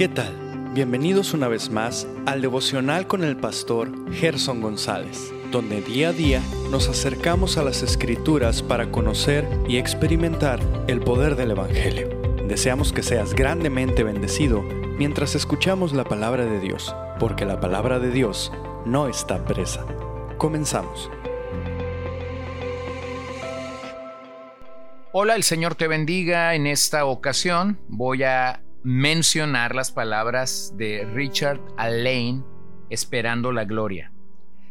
¿Qué tal? Bienvenidos una vez más al devocional con el pastor Gerson González, donde día a día nos acercamos a las escrituras para conocer y experimentar el poder del Evangelio. Deseamos que seas grandemente bendecido mientras escuchamos la palabra de Dios, porque la palabra de Dios no está presa. Comenzamos. Hola, el Señor te bendiga. En esta ocasión voy a mencionar las palabras de Richard Allain, Esperando la Gloria.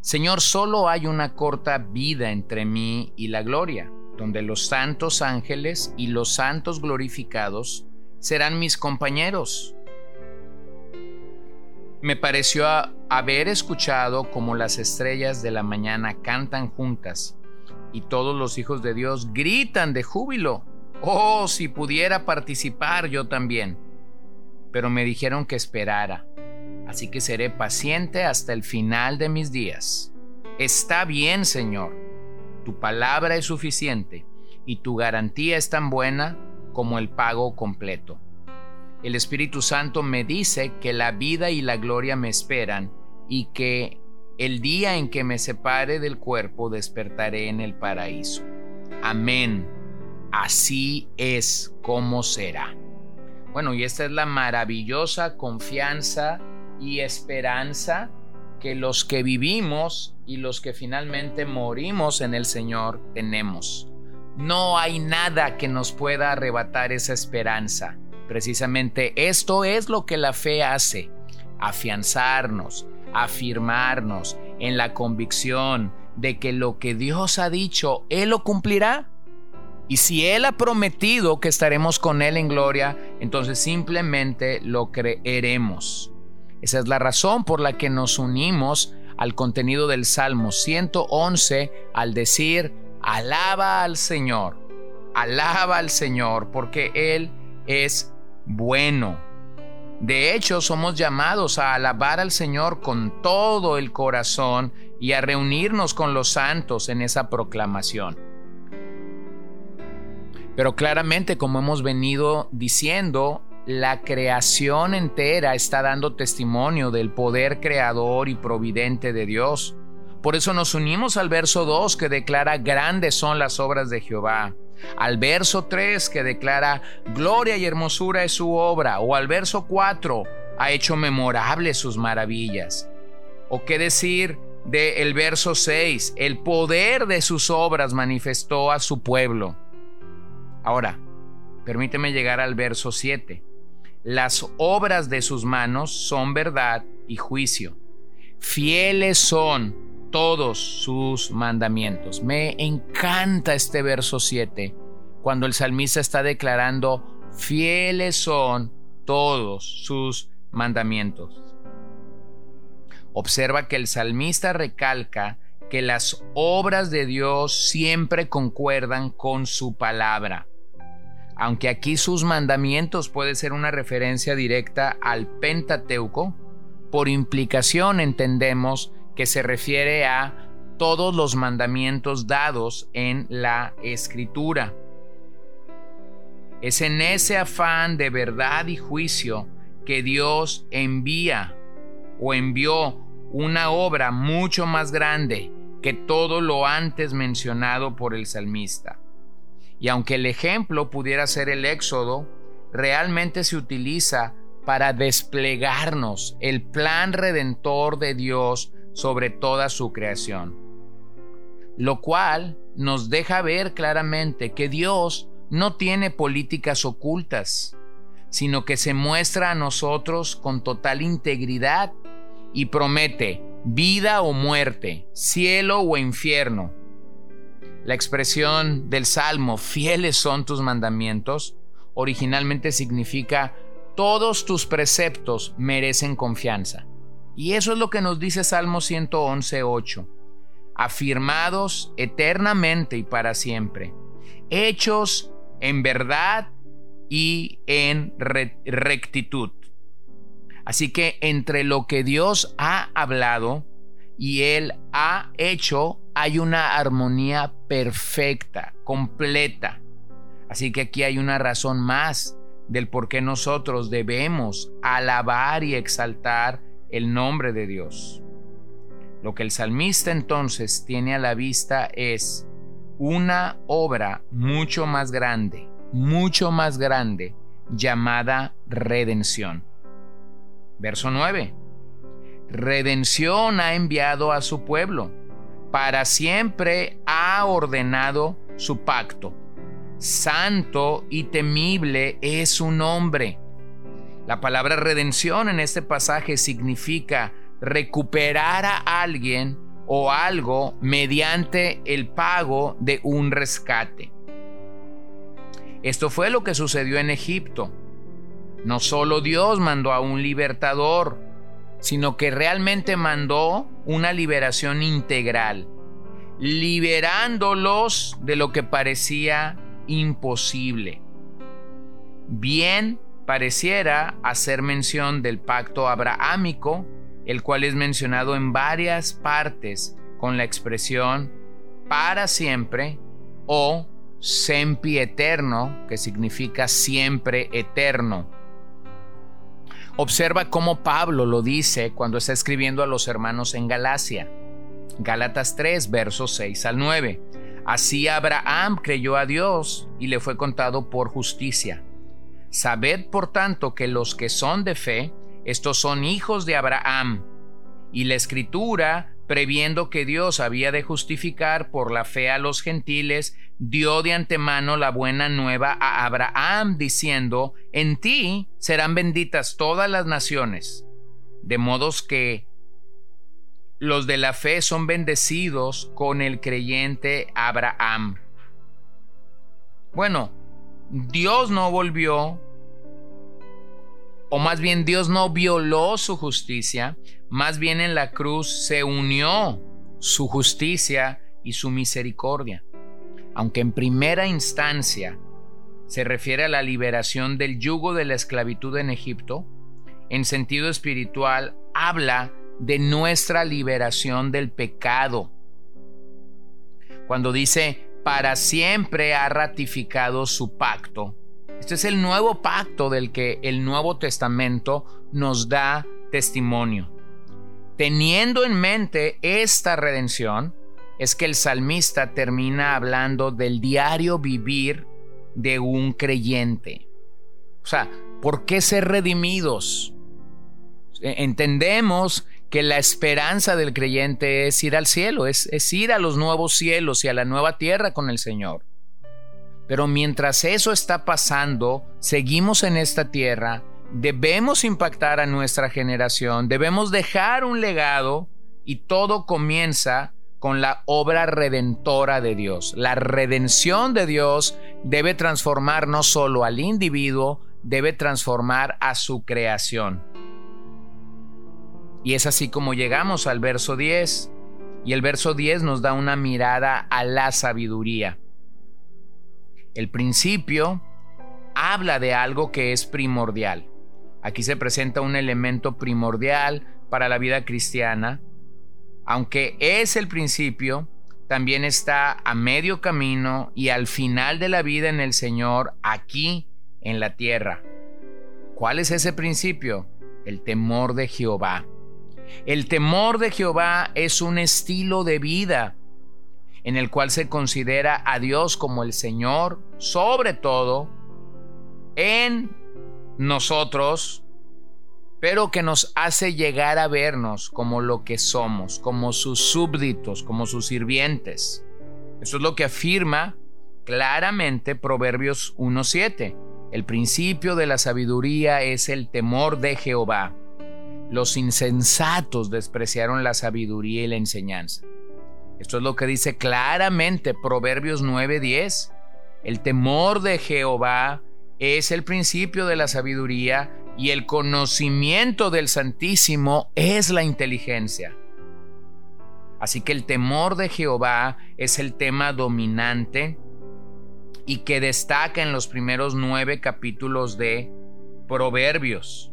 Señor, solo hay una corta vida entre mí y la gloria, donde los santos ángeles y los santos glorificados serán mis compañeros. Me pareció haber escuchado como las estrellas de la mañana cantan juntas y todos los hijos de Dios gritan de júbilo. Oh, si pudiera participar yo también pero me dijeron que esperara, así que seré paciente hasta el final de mis días. Está bien, Señor, tu palabra es suficiente y tu garantía es tan buena como el pago completo. El Espíritu Santo me dice que la vida y la gloria me esperan y que el día en que me separe del cuerpo despertaré en el paraíso. Amén. Así es como será. Bueno, y esta es la maravillosa confianza y esperanza que los que vivimos y los que finalmente morimos en el Señor tenemos. No hay nada que nos pueda arrebatar esa esperanza. Precisamente esto es lo que la fe hace, afianzarnos, afirmarnos en la convicción de que lo que Dios ha dicho, Él lo cumplirá. Y si Él ha prometido que estaremos con Él en gloria, entonces simplemente lo creeremos. Esa es la razón por la que nos unimos al contenido del Salmo 111 al decir, alaba al Señor, alaba al Señor, porque Él es bueno. De hecho, somos llamados a alabar al Señor con todo el corazón y a reunirnos con los santos en esa proclamación. Pero claramente, como hemos venido diciendo, la creación entera está dando testimonio del poder creador y providente de Dios. Por eso nos unimos al verso 2 que declara grandes son las obras de Jehová, al verso 3 que declara gloria y hermosura es su obra, o al verso 4 ha hecho memorables sus maravillas. O qué decir del verso 6, el poder de sus obras manifestó a su pueblo. Ahora, permíteme llegar al verso 7. Las obras de sus manos son verdad y juicio. Fieles son todos sus mandamientos. Me encanta este verso 7, cuando el salmista está declarando, fieles son todos sus mandamientos. Observa que el salmista recalca que las obras de Dios siempre concuerdan con su palabra aunque aquí sus mandamientos puede ser una referencia directa al Pentateuco, por implicación entendemos que se refiere a todos los mandamientos dados en la escritura. Es en ese afán de verdad y juicio que Dios envía o envió una obra mucho más grande que todo lo antes mencionado por el salmista. Y aunque el ejemplo pudiera ser el éxodo, realmente se utiliza para desplegarnos el plan redentor de Dios sobre toda su creación. Lo cual nos deja ver claramente que Dios no tiene políticas ocultas, sino que se muestra a nosotros con total integridad y promete vida o muerte, cielo o infierno, la expresión del Salmo, fieles son tus mandamientos, originalmente significa todos tus preceptos merecen confianza. Y eso es lo que nos dice Salmo 111.8. Afirmados eternamente y para siempre, hechos en verdad y en rectitud. Así que entre lo que Dios ha hablado y Él ha hecho, hay una armonía perfecta, completa. Así que aquí hay una razón más del por qué nosotros debemos alabar y exaltar el nombre de Dios. Lo que el salmista entonces tiene a la vista es una obra mucho más grande, mucho más grande, llamada redención. Verso 9. Redención ha enviado a su pueblo, para siempre ha ordenado su pacto. Santo y temible es su nombre. La palabra redención en este pasaje significa recuperar a alguien o algo mediante el pago de un rescate. Esto fue lo que sucedió en Egipto. No solo Dios mandó a un libertador, sino que realmente mandó una liberación integral, liberándolos de lo que parecía imposible. Bien pareciera hacer mención del pacto abrahámico, el cual es mencionado en varias partes con la expresión para siempre o sempi eterno, que significa siempre eterno. Observa cómo Pablo lo dice cuando está escribiendo a los hermanos en Galacia. Gálatas 3, versos 6 al 9. Así Abraham creyó a Dios y le fue contado por justicia. Sabed por tanto que los que son de fe, estos son hijos de Abraham. Y la escritura, previendo que Dios había de justificar por la fe a los gentiles, dio de antemano la buena nueva a Abraham, diciendo, en ti serán benditas todas las naciones. De modos que los de la fe son bendecidos con el creyente Abraham. Bueno, Dios no volvió, o más bien Dios no violó su justicia, más bien en la cruz se unió su justicia y su misericordia. Aunque en primera instancia se refiere a la liberación del yugo de la esclavitud en Egipto, en sentido espiritual habla de nuestra liberación del pecado. Cuando dice, para siempre ha ratificado su pacto. Este es el nuevo pacto del que el Nuevo Testamento nos da testimonio. Teniendo en mente esta redención, es que el salmista termina hablando del diario vivir de un creyente. O sea, ¿por qué ser redimidos? E, entendemos que la esperanza del creyente es ir al cielo, es, es, ir a los nuevos cielos y a la nueva tierra con el Señor. Pero mientras eso está pasando, seguimos en esta tierra, debemos impactar a nuestra generación, debemos dejar un legado y todo comienza con la obra redentora de Dios. La redención de Dios debe transformar no solo al individuo, debe transformar a su creación. Y es así como llegamos al verso 10. Y el verso 10 nos da una mirada a la sabiduría. El principio habla de algo que es primordial. Aquí se presenta un elemento primordial para la vida cristiana. Aunque es el principio, también está a medio camino y al final de la vida en el Señor, aquí en la tierra. ¿Cuál es ese principio? El temor de Jehová. El temor de Jehová es un estilo de vida en el cual se considera a Dios como el Señor, sobre todo en nosotros, pero que nos hace llegar a vernos como lo que somos, como sus súbditos, como sus sirvientes. Eso es lo que afirma claramente Proverbios 1.7. El principio de la sabiduría es el temor de Jehová. Los insensatos despreciaron la sabiduría y la enseñanza. Esto es lo que dice claramente Proverbios 9:10. El temor de Jehová es el principio de la sabiduría y el conocimiento del Santísimo es la inteligencia. Así que el temor de Jehová es el tema dominante y que destaca en los primeros nueve capítulos de Proverbios.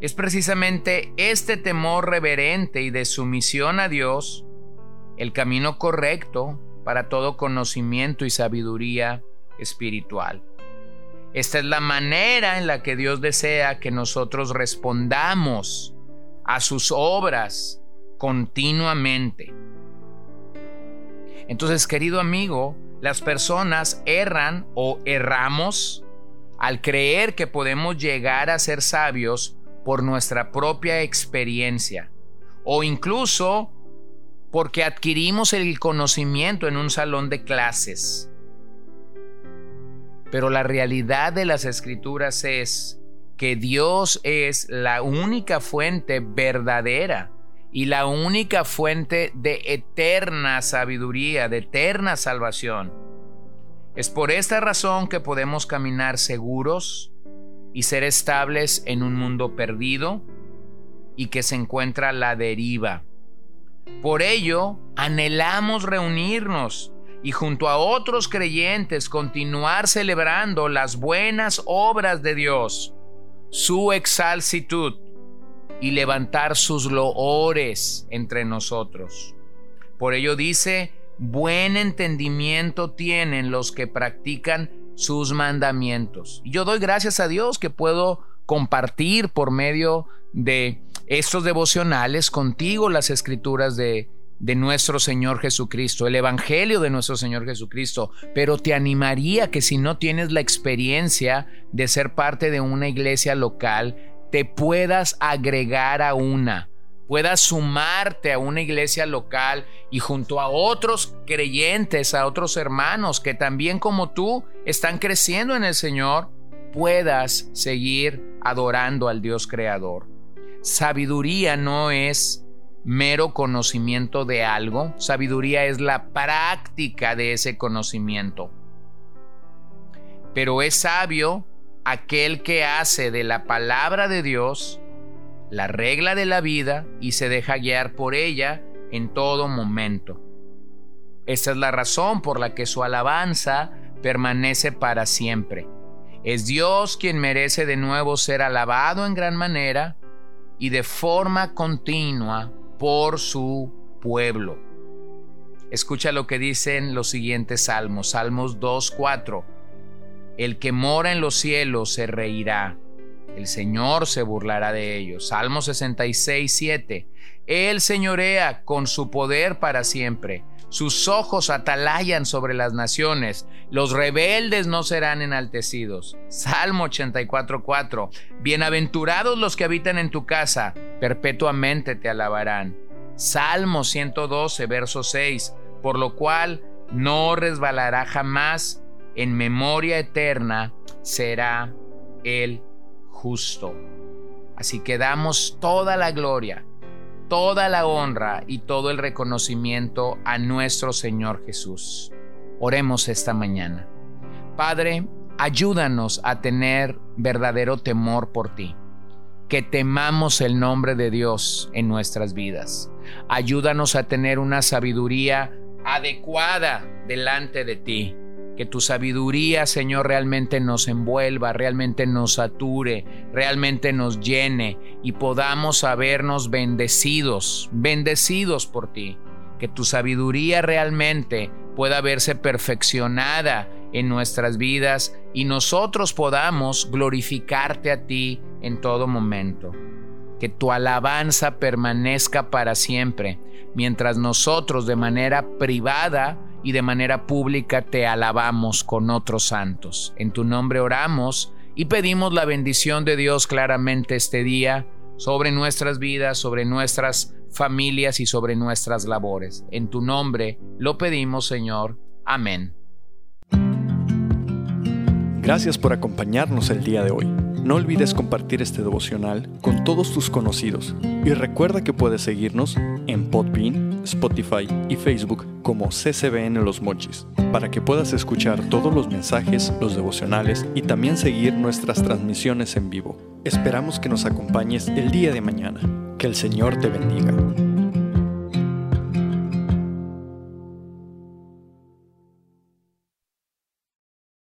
Es precisamente este temor reverente y de sumisión a Dios el camino correcto para todo conocimiento y sabiduría espiritual. Esta es la manera en la que Dios desea que nosotros respondamos a sus obras continuamente. Entonces, querido amigo, las personas erran o erramos al creer que podemos llegar a ser sabios por nuestra propia experiencia o incluso porque adquirimos el conocimiento en un salón de clases. Pero la realidad de las escrituras es que Dios es la única fuente verdadera y la única fuente de eterna sabiduría, de eterna salvación. Es por esta razón que podemos caminar seguros y ser estables en un mundo perdido y que se encuentra a la deriva. Por ello, anhelamos reunirnos y junto a otros creyentes continuar celebrando las buenas obras de Dios, su exalcitud y levantar sus loores entre nosotros. Por ello dice, buen entendimiento tienen los que practican sus mandamientos. Y yo doy gracias a Dios que puedo compartir por medio de estos devocionales contigo las escrituras de, de nuestro Señor Jesucristo, el Evangelio de nuestro Señor Jesucristo, pero te animaría que si no tienes la experiencia de ser parte de una iglesia local, te puedas agregar a una, puedas sumarte a una iglesia local y junto a otros creyentes, a otros hermanos que también como tú están creciendo en el Señor, puedas seguir adorando al Dios Creador. Sabiduría no es mero conocimiento de algo, sabiduría es la práctica de ese conocimiento. Pero es sabio aquel que hace de la palabra de Dios la regla de la vida y se deja guiar por ella en todo momento. Esta es la razón por la que su alabanza permanece para siempre. Es Dios quien merece de nuevo ser alabado en gran manera y de forma continua por su pueblo. Escucha lo que dicen los siguientes salmos, Salmos 2.4. El que mora en los cielos se reirá, el Señor se burlará de ellos. Salmos 66.7. Él señorea con su poder para siempre sus ojos atalayan sobre las naciones, los rebeldes no serán enaltecidos. Salmo 84.4. Bienaventurados los que habitan en tu casa, perpetuamente te alabarán. Salmo 112, verso 6. Por lo cual no resbalará jamás, en memoria eterna será el justo. Así que damos toda la gloria toda la honra y todo el reconocimiento a nuestro Señor Jesús. Oremos esta mañana. Padre, ayúdanos a tener verdadero temor por ti. Que temamos el nombre de Dios en nuestras vidas. Ayúdanos a tener una sabiduría adecuada delante de ti que tu sabiduría, Señor, realmente nos envuelva, realmente nos sature, realmente nos llene y podamos sabernos bendecidos, bendecidos por ti. Que tu sabiduría realmente pueda verse perfeccionada en nuestras vidas y nosotros podamos glorificarte a ti en todo momento. Que tu alabanza permanezca para siempre, mientras nosotros de manera privada y de manera pública te alabamos con otros santos. En tu nombre oramos y pedimos la bendición de Dios claramente este día sobre nuestras vidas, sobre nuestras familias y sobre nuestras labores. En tu nombre lo pedimos, Señor. Amén. Gracias por acompañarnos el día de hoy. No olvides compartir este devocional con todos tus conocidos y recuerda que puedes seguirnos en Podbean, Spotify y Facebook como CCBN Los Mochis para que puedas escuchar todos los mensajes, los devocionales y también seguir nuestras transmisiones en vivo. Esperamos que nos acompañes el día de mañana. Que el Señor te bendiga.